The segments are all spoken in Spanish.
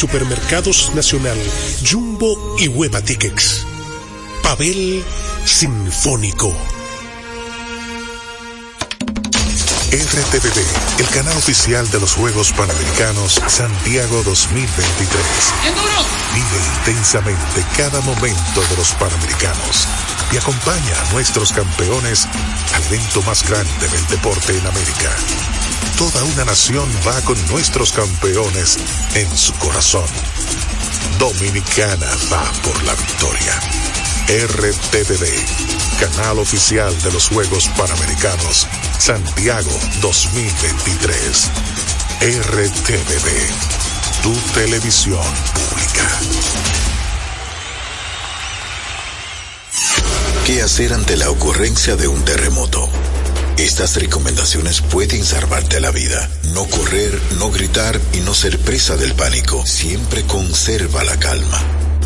Supermercados Nacional, Jumbo y Hueva Tickets. Pavel Sinfónico. RTVD, el canal oficial de los Juegos Panamericanos Santiago 2023. Vive intensamente cada momento de los Panamericanos y acompaña a nuestros campeones al evento más grande del deporte en América. Toda una nación va con nuestros campeones en su corazón. Dominicana va por la victoria. RTVD, canal oficial de los Juegos Panamericanos Santiago 2023. RTVD, tu televisión pública. ¿Qué hacer ante la ocurrencia de un terremoto? Estas recomendaciones pueden salvarte la vida. No correr, no gritar y no ser presa del pánico. Siempre conserva la calma.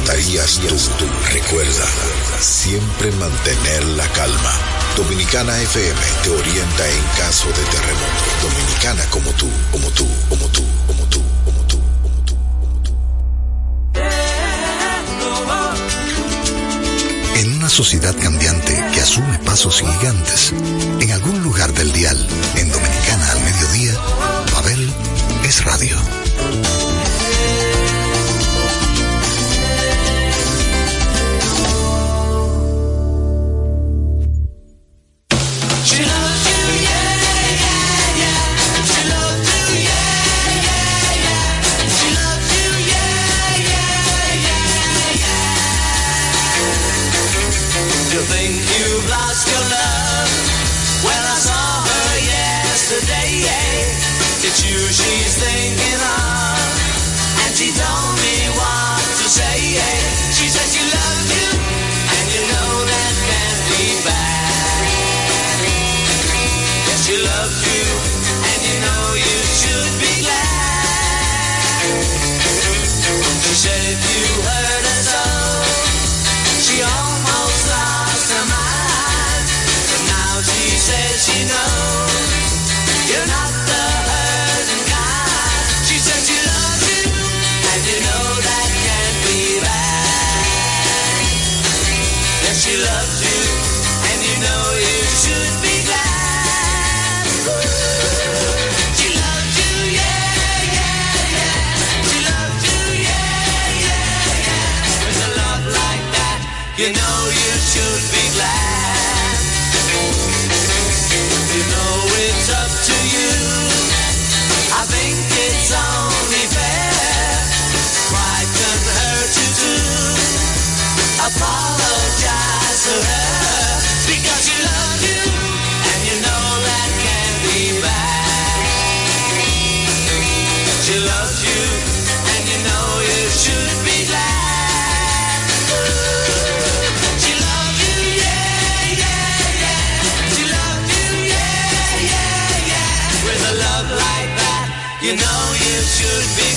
estarías tú. Recuerda, siempre mantener la calma. Dominicana FM te orienta en caso de terremoto. Dominicana como tú, como tú, como tú, como tú, como tú, como tú. En una sociedad cambiante que asume pasos gigantes, en algún lugar del dial, en Dominicana al mediodía, Pavel es radio.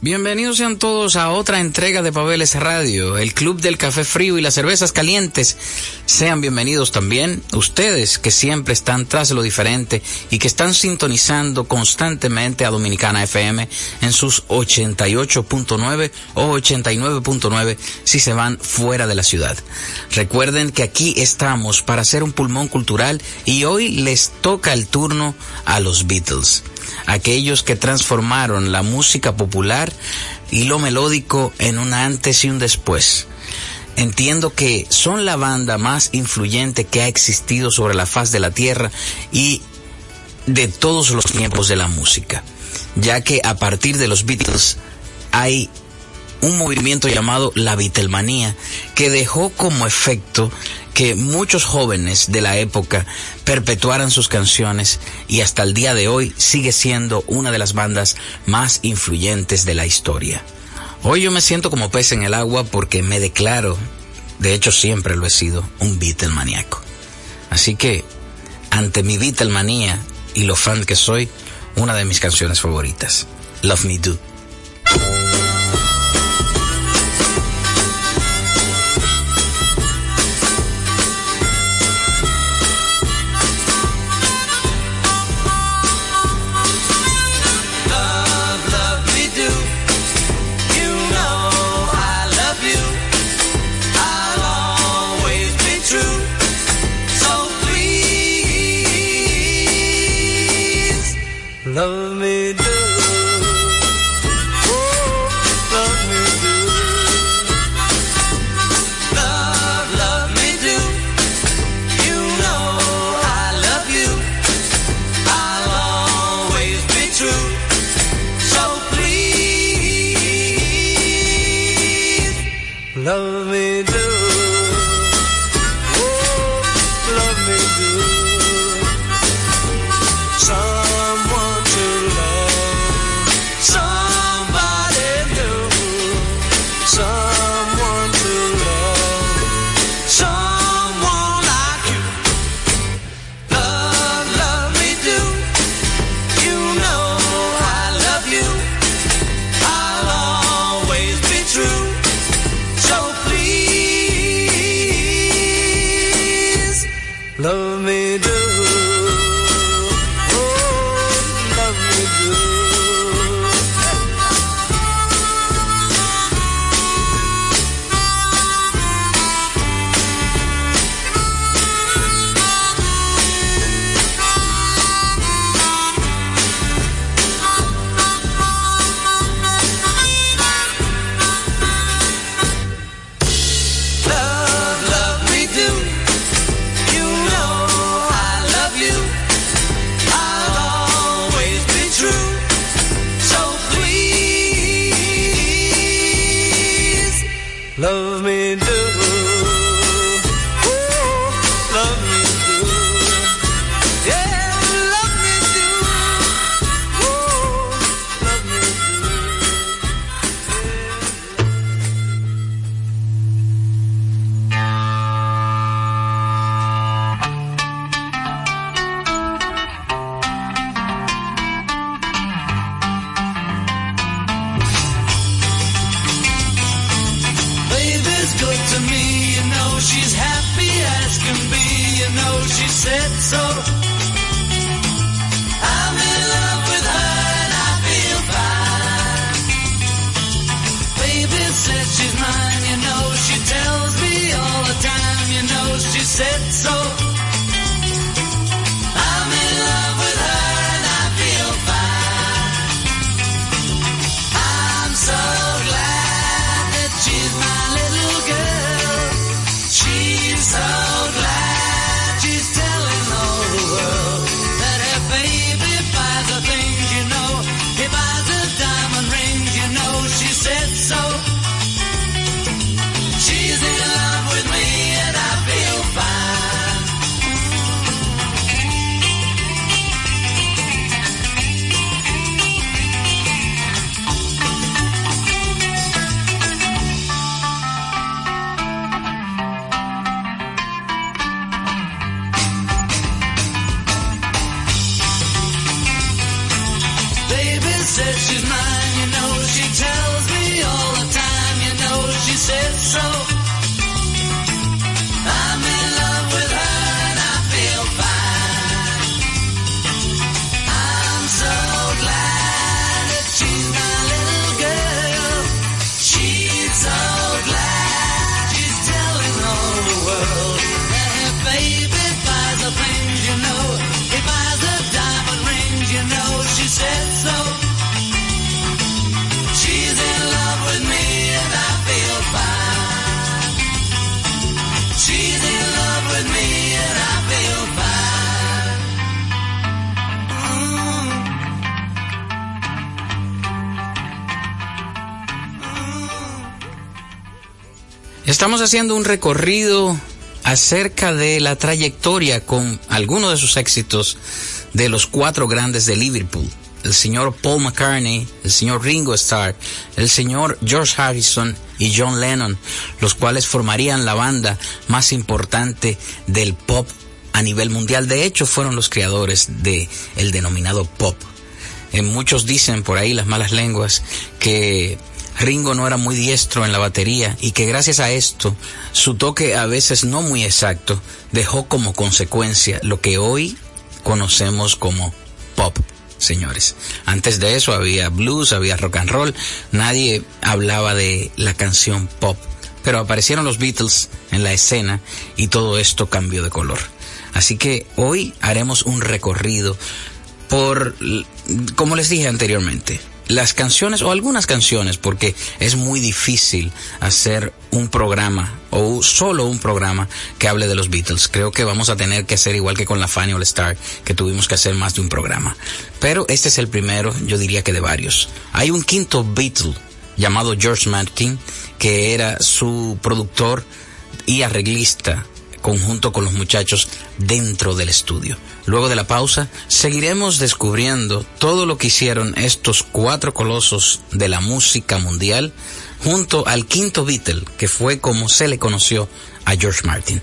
Bienvenidos sean todos a otra entrega de Pabeles Radio, el club del café frío y las cervezas calientes. Sean bienvenidos también ustedes que siempre están tras lo diferente y que están sintonizando constantemente a Dominicana FM en sus 88.9 o 89.9 si se van fuera de la ciudad. Recuerden que aquí estamos para hacer un pulmón cultural y hoy les toca el turno a los Beatles aquellos que transformaron la música popular y lo melódico en un antes y un después. Entiendo que son la banda más influyente que ha existido sobre la faz de la tierra y de todos los tiempos de la música, ya que a partir de los Beatles hay un movimiento llamado la Beatlemanía que dejó como efecto que muchos jóvenes de la época perpetuaran sus canciones y hasta el día de hoy sigue siendo una de las bandas más influyentes de la historia. Hoy yo me siento como pez en el agua porque me declaro, de hecho siempre lo he sido, un Beatlemaníaco. Así que, ante mi Beatlemanía y lo fan que soy, una de mis canciones favoritas, Love Me Do. Love me do Estamos haciendo un recorrido acerca de la trayectoria con algunos de sus éxitos de los cuatro grandes de Liverpool. El señor Paul McCartney, el señor Ringo Starr, el señor George Harrison y John Lennon, los cuales formarían la banda más importante del pop a nivel mundial. De hecho, fueron los creadores de el denominado pop. Eh, muchos dicen por ahí las malas lenguas que Ringo no era muy diestro en la batería y que gracias a esto, su toque a veces no muy exacto, dejó como consecuencia lo que hoy conocemos como pop, señores. Antes de eso había blues, había rock and roll, nadie hablaba de la canción pop, pero aparecieron los Beatles en la escena y todo esto cambió de color. Así que hoy haremos un recorrido por, como les dije anteriormente, las canciones o algunas canciones porque es muy difícil hacer un programa o solo un programa que hable de los Beatles. Creo que vamos a tener que hacer igual que con la Fanny All Star, que tuvimos que hacer más de un programa. Pero este es el primero, yo diría que de varios. Hay un quinto Beatle llamado George Martin, que era su productor y arreglista conjunto con los muchachos dentro del estudio. Luego de la pausa, seguiremos descubriendo todo lo que hicieron estos cuatro colosos de la música mundial junto al quinto Beatle, que fue como se le conoció a George Martin.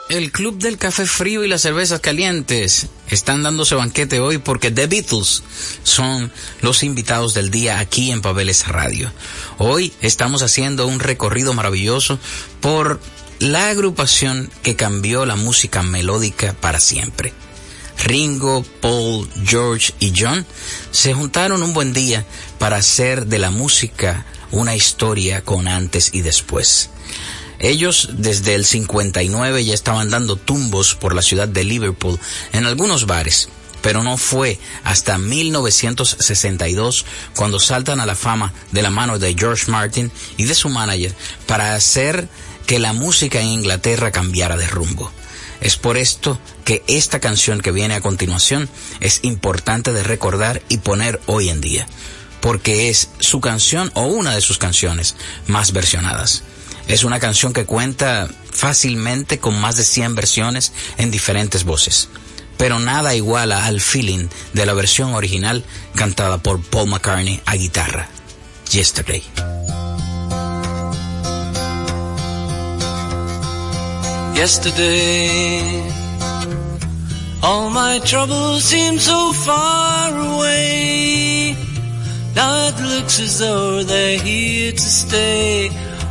El Club del Café Frío y las Cervezas Calientes están dándose banquete hoy porque The Beatles son los invitados del día aquí en Pabeles Radio. Hoy estamos haciendo un recorrido maravilloso por la agrupación que cambió la música melódica para siempre. Ringo, Paul, George y John se juntaron un buen día para hacer de la música una historia con antes y después. Ellos desde el 59 ya estaban dando tumbos por la ciudad de Liverpool en algunos bares, pero no fue hasta 1962 cuando saltan a la fama de la mano de George Martin y de su manager para hacer que la música en Inglaterra cambiara de rumbo. Es por esto que esta canción que viene a continuación es importante de recordar y poner hoy en día, porque es su canción o una de sus canciones más versionadas. Es una canción que cuenta fácilmente con más de 100 versiones en diferentes voces, pero nada iguala al feeling de la versión original cantada por Paul McCartney a guitarra, Yesterday. Yesterday, all my troubles seem so far away. Now it looks as though they're here to stay.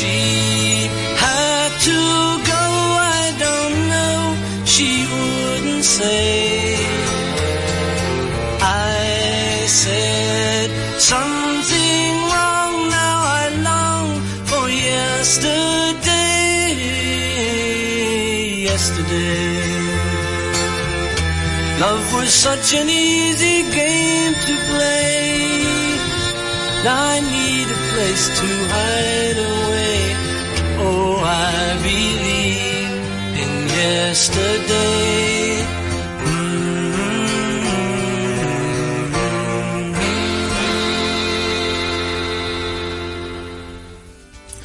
She had to go, I don't know. She wouldn't say. I said something wrong. Now I long for yesterday. Yesterday. Love was such an easy game to play. I need a place to hide away. Yesterday.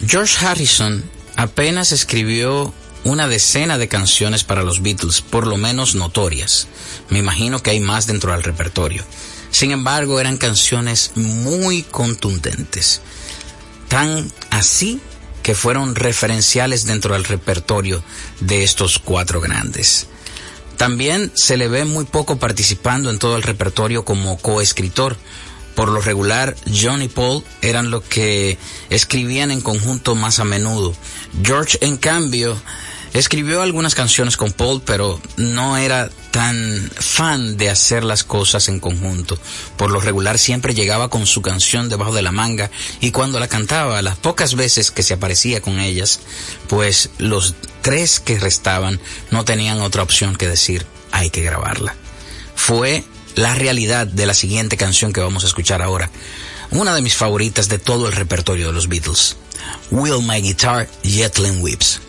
George Harrison apenas escribió una decena de canciones para los Beatles, por lo menos notorias. Me imagino que hay más dentro del repertorio. Sin embargo, eran canciones muy contundentes. Tan así que fueron referenciales dentro del repertorio de estos cuatro grandes. También se le ve muy poco participando en todo el repertorio como coescritor. Por lo regular, John y Paul eran los que escribían en conjunto más a menudo. George, en cambio, escribió algunas canciones con Paul, pero no era tan fan de hacer las cosas en conjunto. Por lo regular siempre llegaba con su canción debajo de la manga y cuando la cantaba, las pocas veces que se aparecía con ellas, pues los tres que restaban no tenían otra opción que decir, hay que grabarla. Fue la realidad de la siguiente canción que vamos a escuchar ahora. Una de mis favoritas de todo el repertorio de los Beatles. Will My Guitar Jetlin Whips.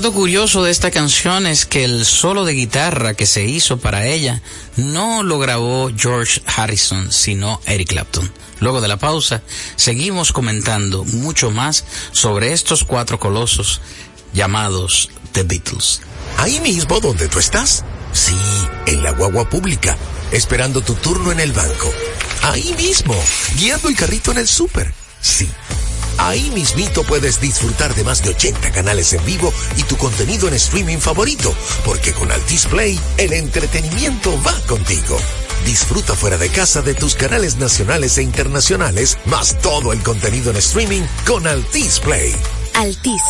Dato curioso de esta canción es que el solo de guitarra que se hizo para ella no lo grabó George Harrison, sino Eric Clapton. Luego de la pausa, seguimos comentando mucho más sobre estos cuatro colosos llamados The Beatles. Ahí mismo donde tú estás. Sí, en la guagua pública, esperando tu turno en el banco. Ahí mismo, guiando el carrito en el súper. Sí Ahí mismito puedes disfrutar de más de 80 canales en vivo y tu contenido en streaming favorito, porque con Altis Play el entretenimiento va contigo. Disfruta fuera de casa de tus canales nacionales e internacionales, más todo el contenido en streaming con Altis Play. Altis,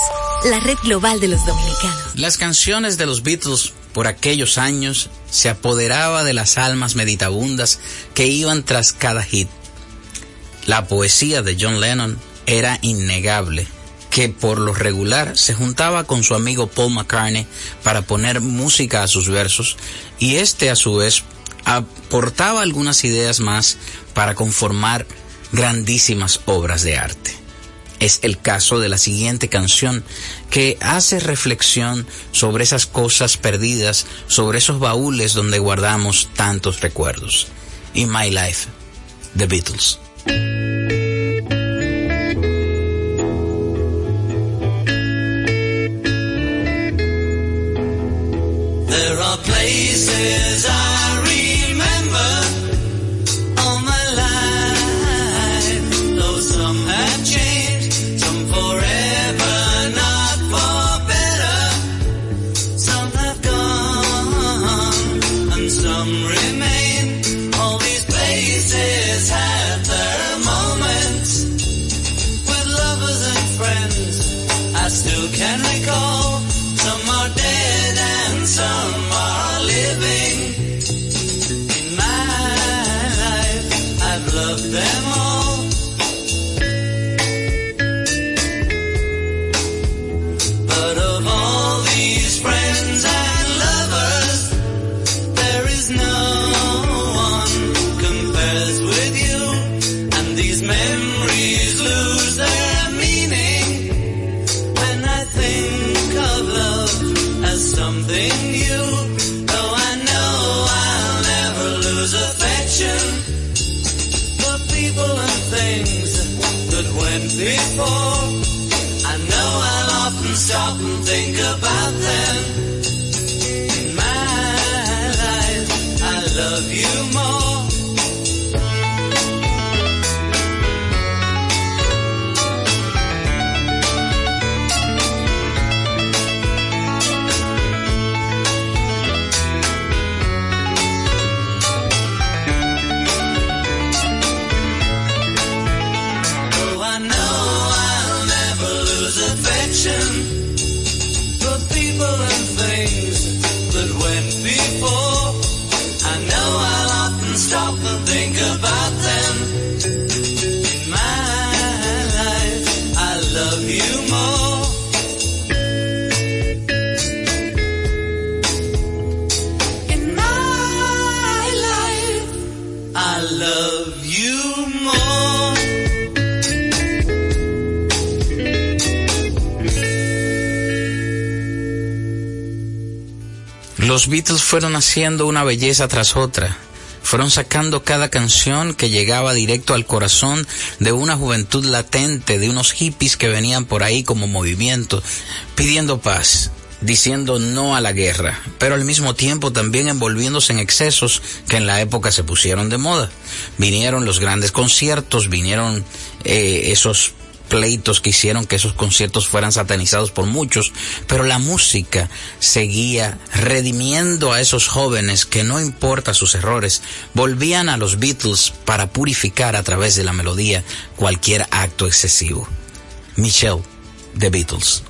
la red global de los dominicanos. Las canciones de los Beatles por aquellos años se apoderaba de las almas meditabundas que iban tras cada hit. La poesía de John Lennon era innegable que por lo regular se juntaba con su amigo Paul McCartney para poner música a sus versos y este a su vez aportaba algunas ideas más para conformar grandísimas obras de arte. Es el caso de la siguiente canción que hace reflexión sobre esas cosas perdidas, sobre esos baúles donde guardamos tantos recuerdos. In My Life, The Beatles. Los Beatles fueron haciendo una belleza tras otra. Fueron sacando cada canción que llegaba directo al corazón de una juventud latente, de unos hippies que venían por ahí como movimiento, pidiendo paz, diciendo no a la guerra, pero al mismo tiempo también envolviéndose en excesos que en la época se pusieron de moda. Vinieron los grandes conciertos, vinieron eh, esos pleitos que hicieron que esos conciertos fueran satanizados por muchos, pero la música seguía redimiendo a esos jóvenes que no importa sus errores, volvían a los Beatles para purificar a través de la melodía cualquier acto excesivo. Michelle, The Beatles.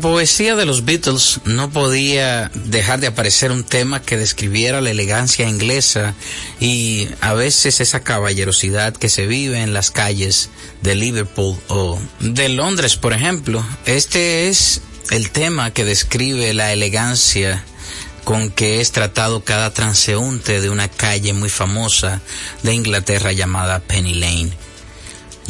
Poesía de los Beatles no podía dejar de aparecer un tema que describiera la elegancia inglesa y a veces esa caballerosidad que se vive en las calles de Liverpool o de Londres, por ejemplo. Este es el tema que describe la elegancia con que es tratado cada transeúnte de una calle muy famosa de Inglaterra llamada Penny Lane.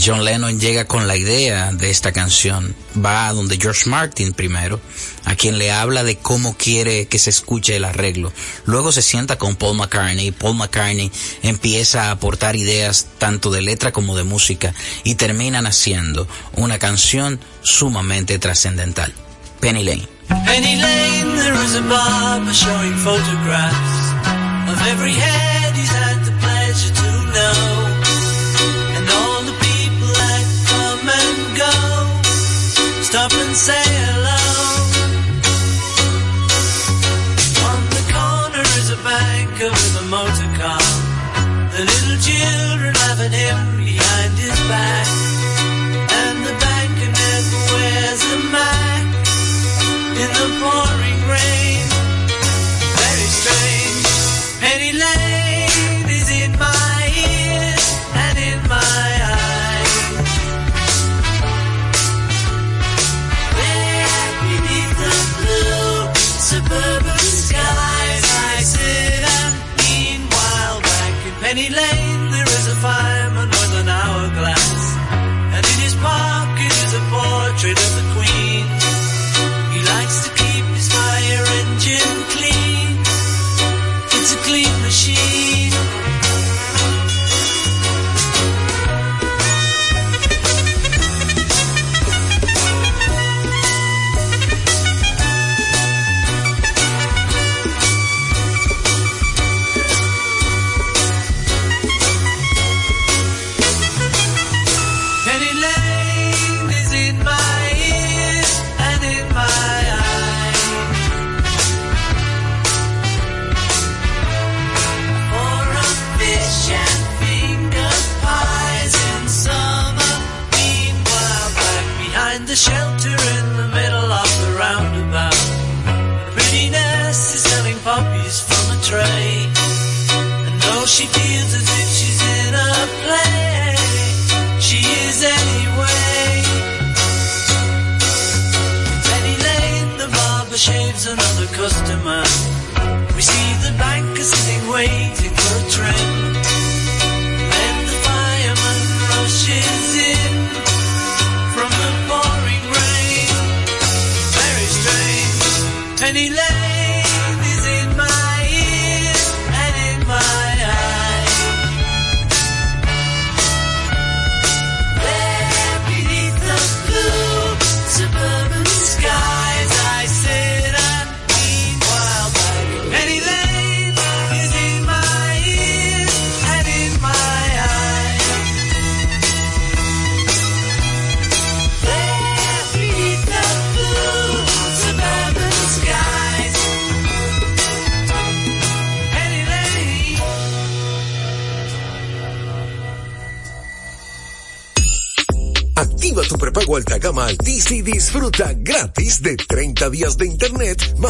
John Lennon llega con la idea de esta canción, va a donde George Martin primero, a quien le habla de cómo quiere que se escuche el arreglo. Luego se sienta con Paul McCartney Paul McCartney empieza a aportar ideas tanto de letra como de música y terminan haciendo una canción sumamente trascendental. Penny Lane. Penny Lane, there is a barber showing photographs of every head he's had the pleasure to know.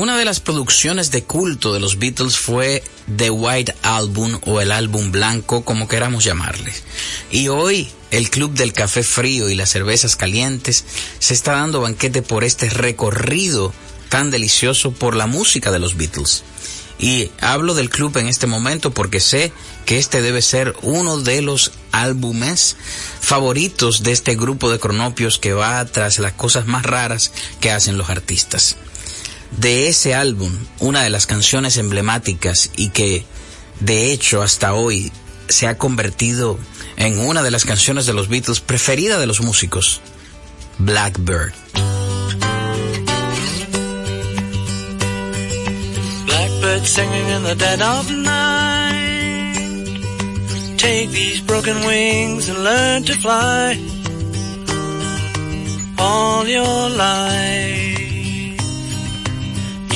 Una de las producciones de culto de los Beatles fue The White Album o el álbum blanco, como queramos llamarle. Y hoy el Club del Café Frío y las Cervezas Calientes se está dando banquete por este recorrido tan delicioso por la música de los Beatles. Y hablo del club en este momento porque sé que este debe ser uno de los álbumes favoritos de este grupo de cronopios que va tras las cosas más raras que hacen los artistas de ese álbum, una de las canciones emblemáticas y que de hecho hasta hoy se ha convertido en una de las canciones de los Beatles preferida de los músicos, Blackbird. Blackbird singing in the dead of night. Take these broken wings and learn to fly all your life.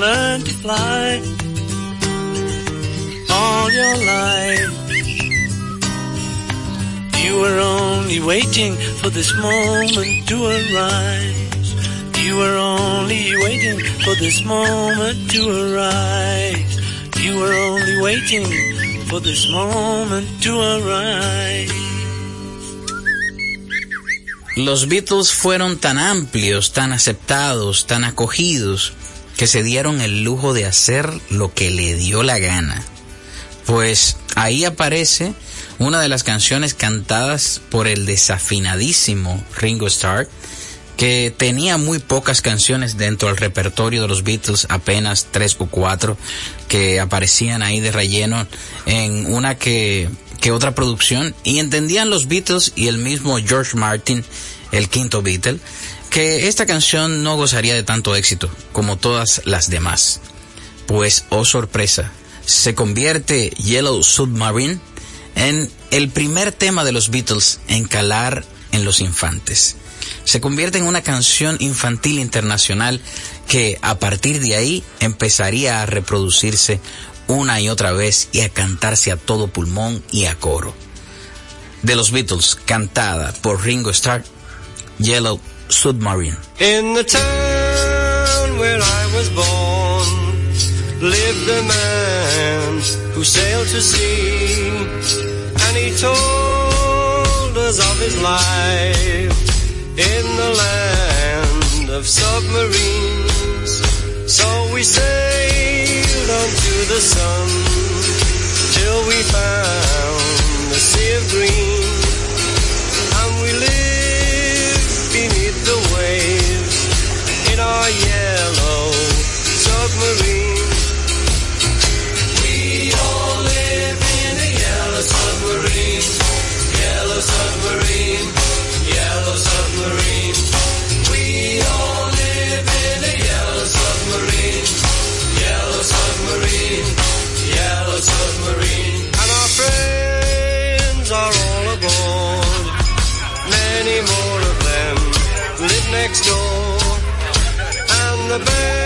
Learn to fly all your life. You were only waiting for this moment to arise. You were only waiting for this moment to arise. You were only waiting for this moment to arise. Los Beatles fueron tan amplios, tan aceptados, tan acogidos, que se dieron el lujo de hacer lo que le dio la gana. Pues ahí aparece una de las canciones cantadas por el desafinadísimo Ringo Starr, que tenía muy pocas canciones dentro del repertorio de los Beatles, apenas tres o cuatro que aparecían ahí de relleno en una que que otra producción y entendían los Beatles y el mismo George Martin, el quinto Beatle, que esta canción no gozaría de tanto éxito como todas las demás. Pues, oh sorpresa, se convierte Yellow Submarine en el primer tema de los Beatles en calar en los infantes. Se convierte en una canción infantil internacional que a partir de ahí empezaría a reproducirse una y otra vez y a cantarse a todo pulmón y a coro. De los Beatles, cantada por Ringo Starr, Yellow Submarine. In the town where I was born, lived a man who sailed to sea, and he told us of his life in the land of submarines. So we sailed on the sun till we found the sea of green next door. And the band.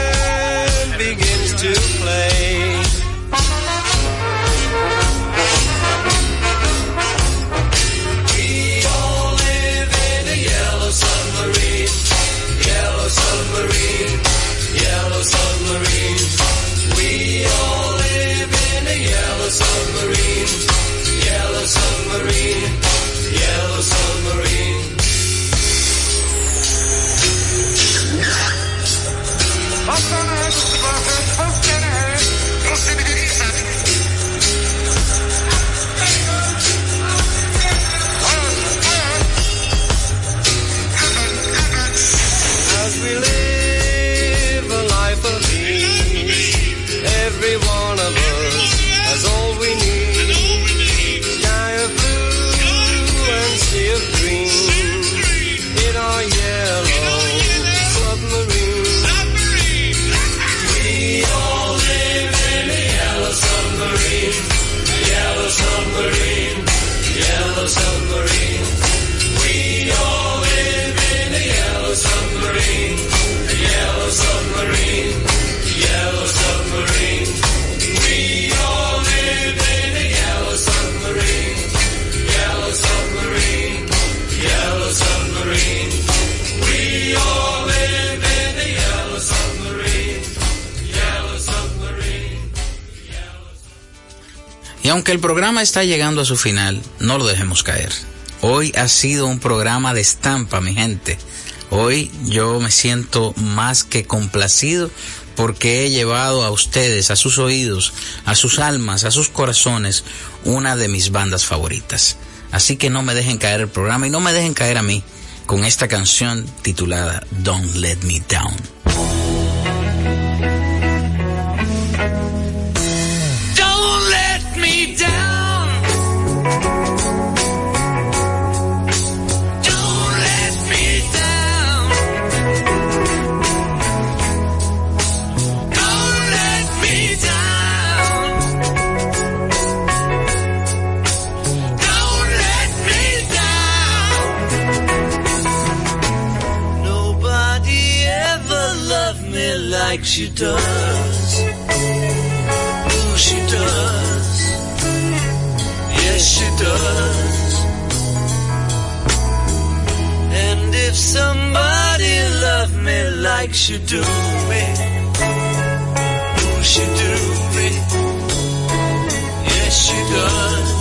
aunque el programa está llegando a su final, no lo dejemos caer. Hoy ha sido un programa de estampa, mi gente. Hoy yo me siento más que complacido porque he llevado a ustedes, a sus oídos, a sus almas, a sus corazones, una de mis bandas favoritas. Así que no me dejen caer el programa y no me dejen caer a mí con esta canción titulada Don't Let Me Down. she does. Oh, she does. Yes, she does. And if somebody loved me like she do me, oh, she do me. Yes, she does.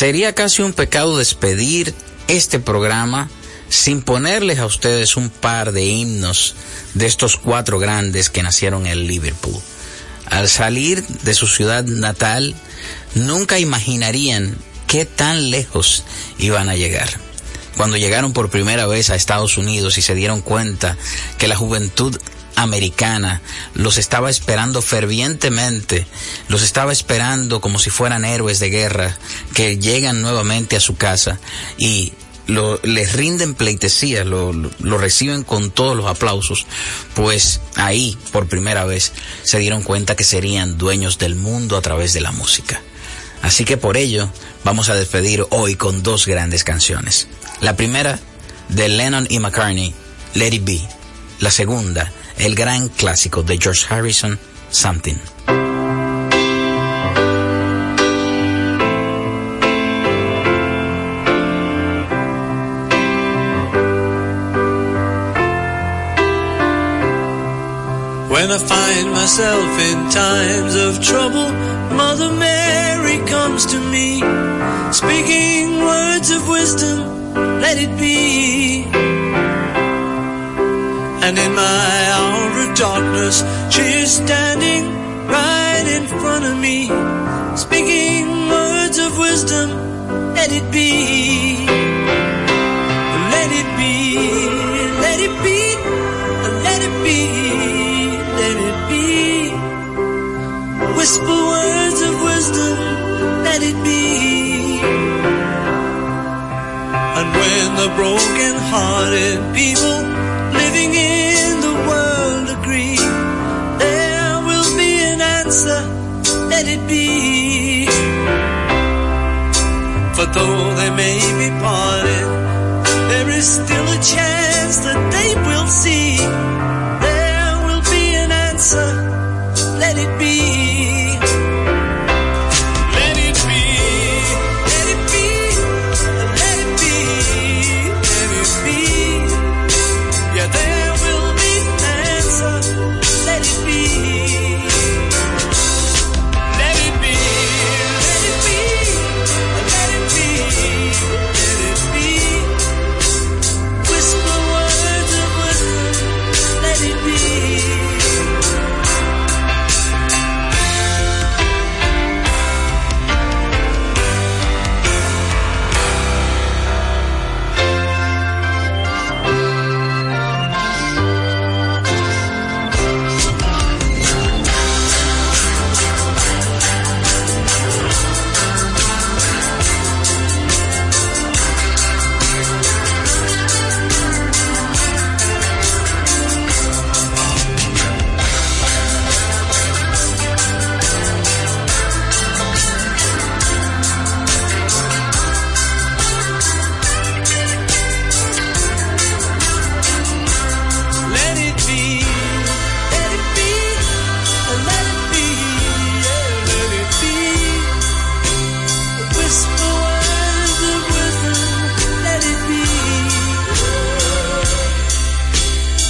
Sería casi un pecado despedir este programa sin ponerles a ustedes un par de himnos de estos cuatro grandes que nacieron en Liverpool. Al salir de su ciudad natal, nunca imaginarían qué tan lejos iban a llegar. Cuando llegaron por primera vez a Estados Unidos y se dieron cuenta que la juventud americana los estaba esperando fervientemente, los estaba esperando como si fueran héroes de guerra que llegan nuevamente a su casa y lo, les rinden pleitesía, lo, lo, reciben con todos los aplausos, pues ahí por primera vez se dieron cuenta que serían dueños del mundo a través de la música. Así que por ello vamos a despedir hoy con dos grandes canciones. La primera de Lennon y McCartney, Let It Be. La segunda, el gran clásico de George Harrison, Something. When I find myself in times of trouble, Mother Mary comes to me, speaking words of wisdom, let it be. And in my hour of darkness, she is standing right in front of me, speaking words of wisdom, let it be. Let it be, let it be, let it be, let it be. Whisper words of wisdom, let it be. And when the broken hearted people may be parted, there is still a chance that they will see.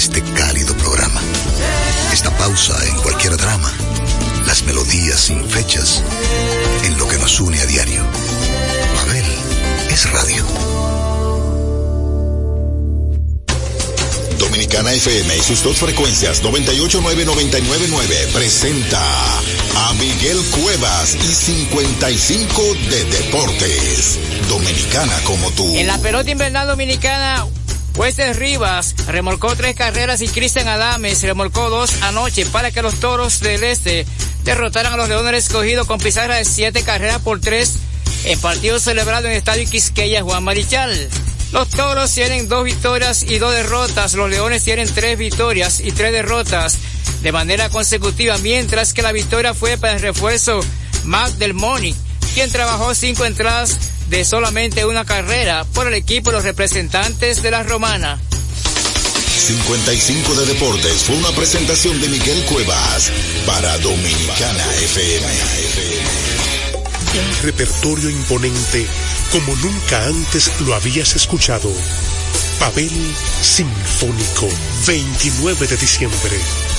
este cálido programa. Esta pausa en cualquier drama, las melodías sin fechas, en lo que nos une a diario. Mabel es radio. Dominicana FM y sus dos frecuencias 989-999 presenta a Miguel Cuevas y 55 de Deportes. Dominicana como tú. En la pelota invernal dominicana, Wester Rivas remolcó tres carreras y Cristian Adames remolcó dos anoche para que los toros del este derrotaran a los Leones escogidos con pizarra de siete carreras por tres en partido celebrado en el Estadio Quisqueya Juan Marichal. Los toros tienen dos victorias y dos derrotas, los leones tienen tres victorias y tres derrotas de manera consecutiva, mientras que la victoria fue para el refuerzo Mac Del Moni, quien trabajó cinco entradas de solamente una carrera por el equipo de los representantes de la Romana. 55 de Deportes fue una presentación de Miguel Cuevas para Dominicana FM. Un repertorio imponente como nunca antes lo habías escuchado. Pavel Sinfónico, 29 de diciembre,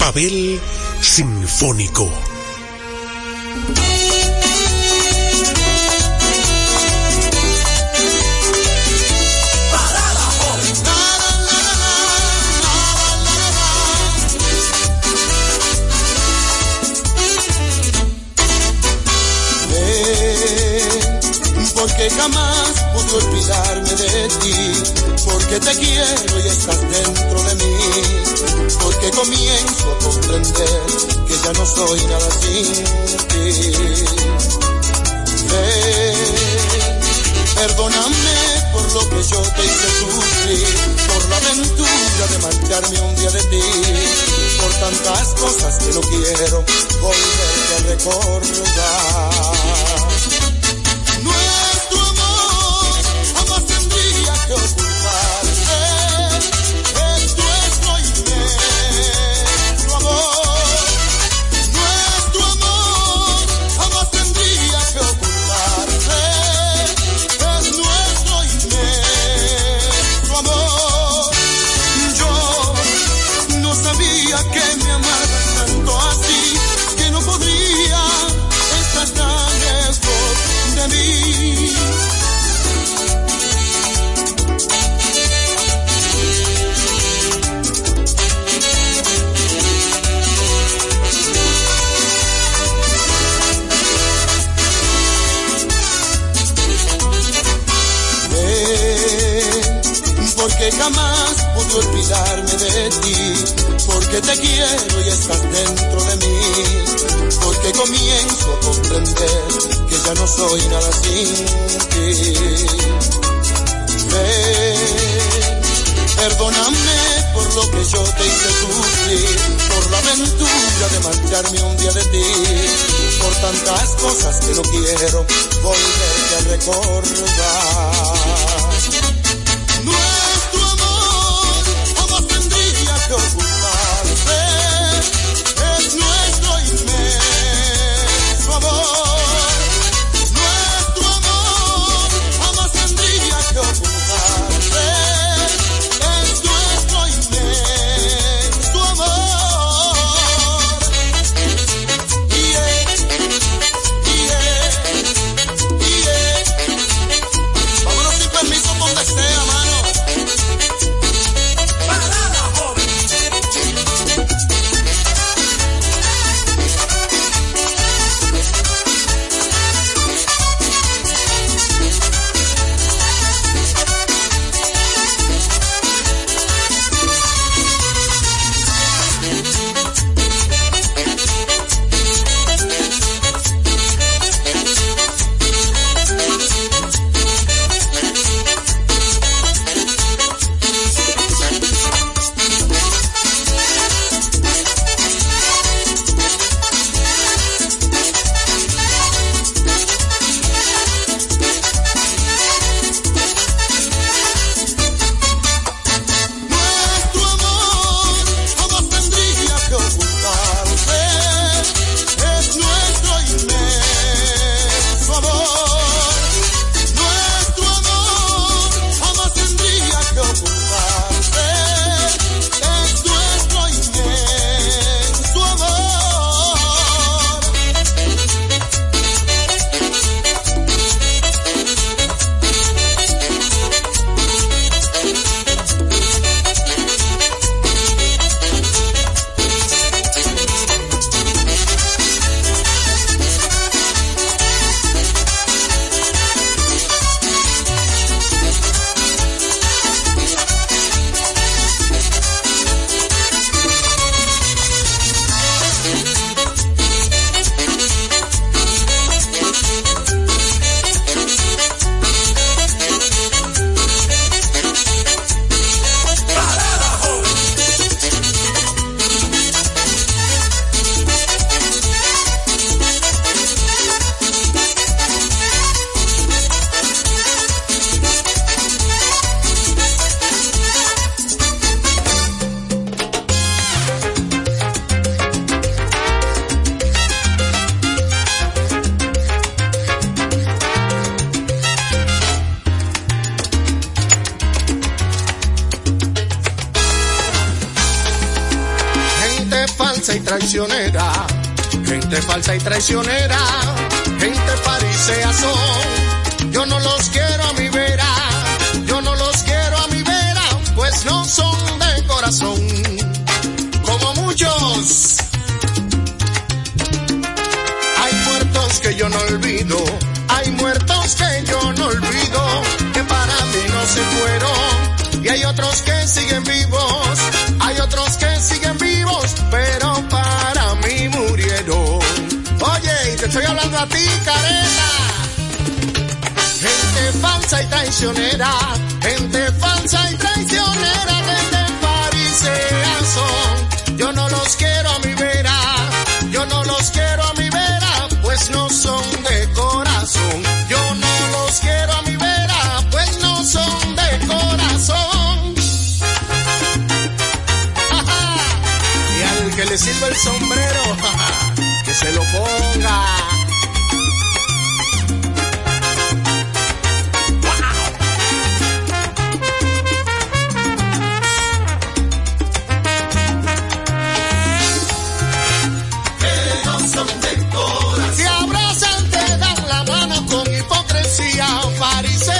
Pavel Sinfónico. Porque jamás pude olvidarme de ti, porque te quiero y estás dentro de mí, porque comienzo a comprender que ya no soy nada sin ti. Perdóname por lo que yo te hice sufrir, por la aventura de marcharme un día de ti, por tantas cosas que no quiero volverte a recordar. Porque te quiero y estás dentro de mí, porque comienzo a comprender que ya no soy nada sin ti. Perdóname por lo que yo te hice sufrir, por la aventura de marcharme un día de ti, por tantas cosas que no quiero volverte a recordar. Traicionera, falsa Se especial, fariseu.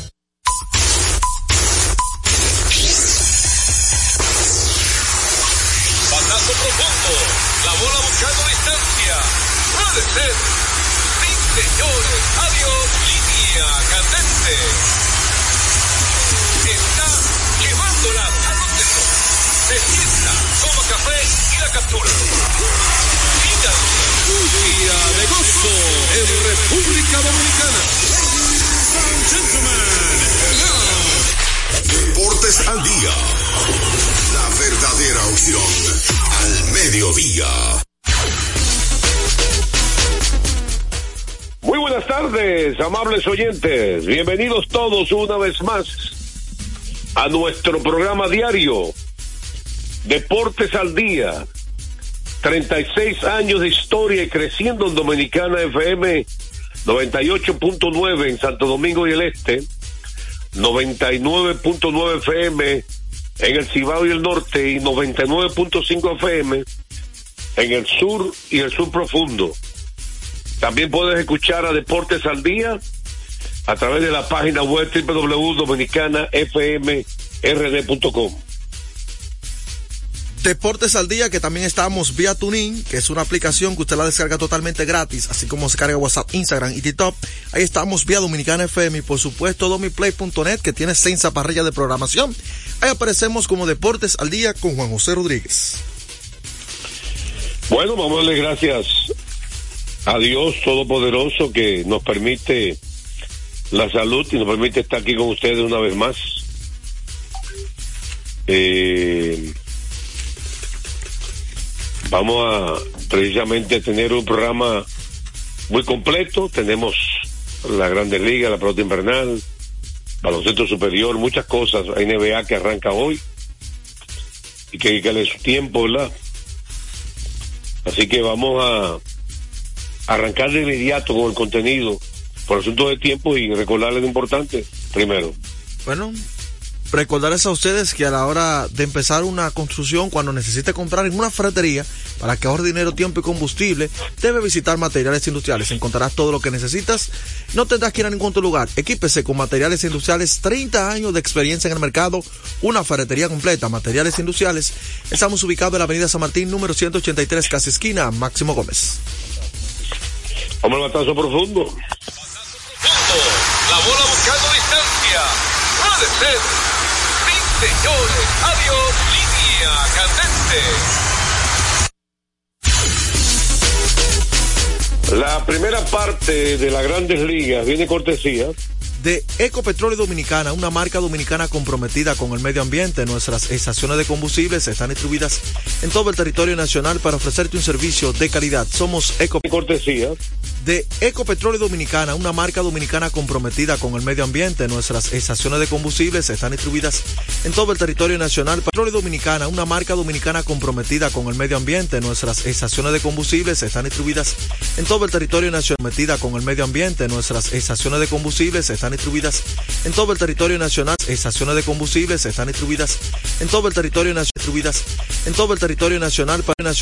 Al día. La verdadera opción al mediodía. Muy buenas tardes, amables oyentes. Bienvenidos todos una vez más a nuestro programa diario Deportes al Día. 36 años de historia y creciendo en Dominicana FM 98.9 en Santo Domingo y el Este, 99.9 FM en el Cibao y el Norte y 99.5 FM en el sur y el sur profundo. También puedes escuchar a Deportes al Día a través de la página web www.dominicanafmrd.com. Deportes al Día, que también estamos vía Tuning, que es una aplicación que usted la descarga totalmente gratis, así como se carga WhatsApp, Instagram y TikTok. Ahí estamos vía Dominicana FM y por supuesto domiplay.net, que tiene seis parrilla de programación. Ahí aparecemos como Deportes al Día con Juan José Rodríguez. Bueno, vamos a darle gracias a Dios Todopoderoso que nos permite la salud y nos permite estar aquí con ustedes una vez más. Eh, vamos a precisamente tener un programa muy completo. Tenemos la Grandes Ligas, la pelota invernal, baloncesto superior, muchas cosas. Hay NBA que arranca hoy y que hay que darle su tiempo, ¿verdad? Así que vamos a arrancar de inmediato con el contenido por asunto de tiempo y recordarles lo importante primero. Bueno, recordarles a ustedes que a la hora de empezar una construcción, cuando necesite comprar en una ferretería, para que ahorre dinero, tiempo y combustible, debe visitar materiales industriales. Encontrarás todo lo que necesitas. No tendrás que ir a ningún otro lugar. Equípese con materiales industriales, 30 años de experiencia en el mercado, una ferretería completa, materiales industriales. Estamos ubicados en la avenida San Martín, número 183, casi esquina, Máximo Gómez. Vamos al batazo profundo. La bola buscando distancia. Puede ser. Señores. Adiós. Línea candente. La primera parte de las grandes ligas viene cortesía de Ecopetróleo Dominicana, una marca dominicana comprometida con el medio ambiente. Nuestras estaciones de combustibles están distribuidas en todo el territorio nacional para ofrecerte un servicio de calidad. Somos Eco cortesía de Ecopetróleo Dominicana, una marca dominicana comprometida con el medio ambiente. Nuestras estaciones de combustibles están distribuidas en todo el territorio nacional. Petróleo Dominicana, una marca dominicana comprometida con el medio ambiente. Nuestras estaciones de combustibles están distribuidas en todo el territorio nacional. Comprometida con el medio ambiente. Nuestras estaciones de combustibles están distribuidas en todo el territorio nacional. Estaciones de combustibles están distribuidas en todo el territorio nacional. Distribuidas en todo el territorio nacional. Nacional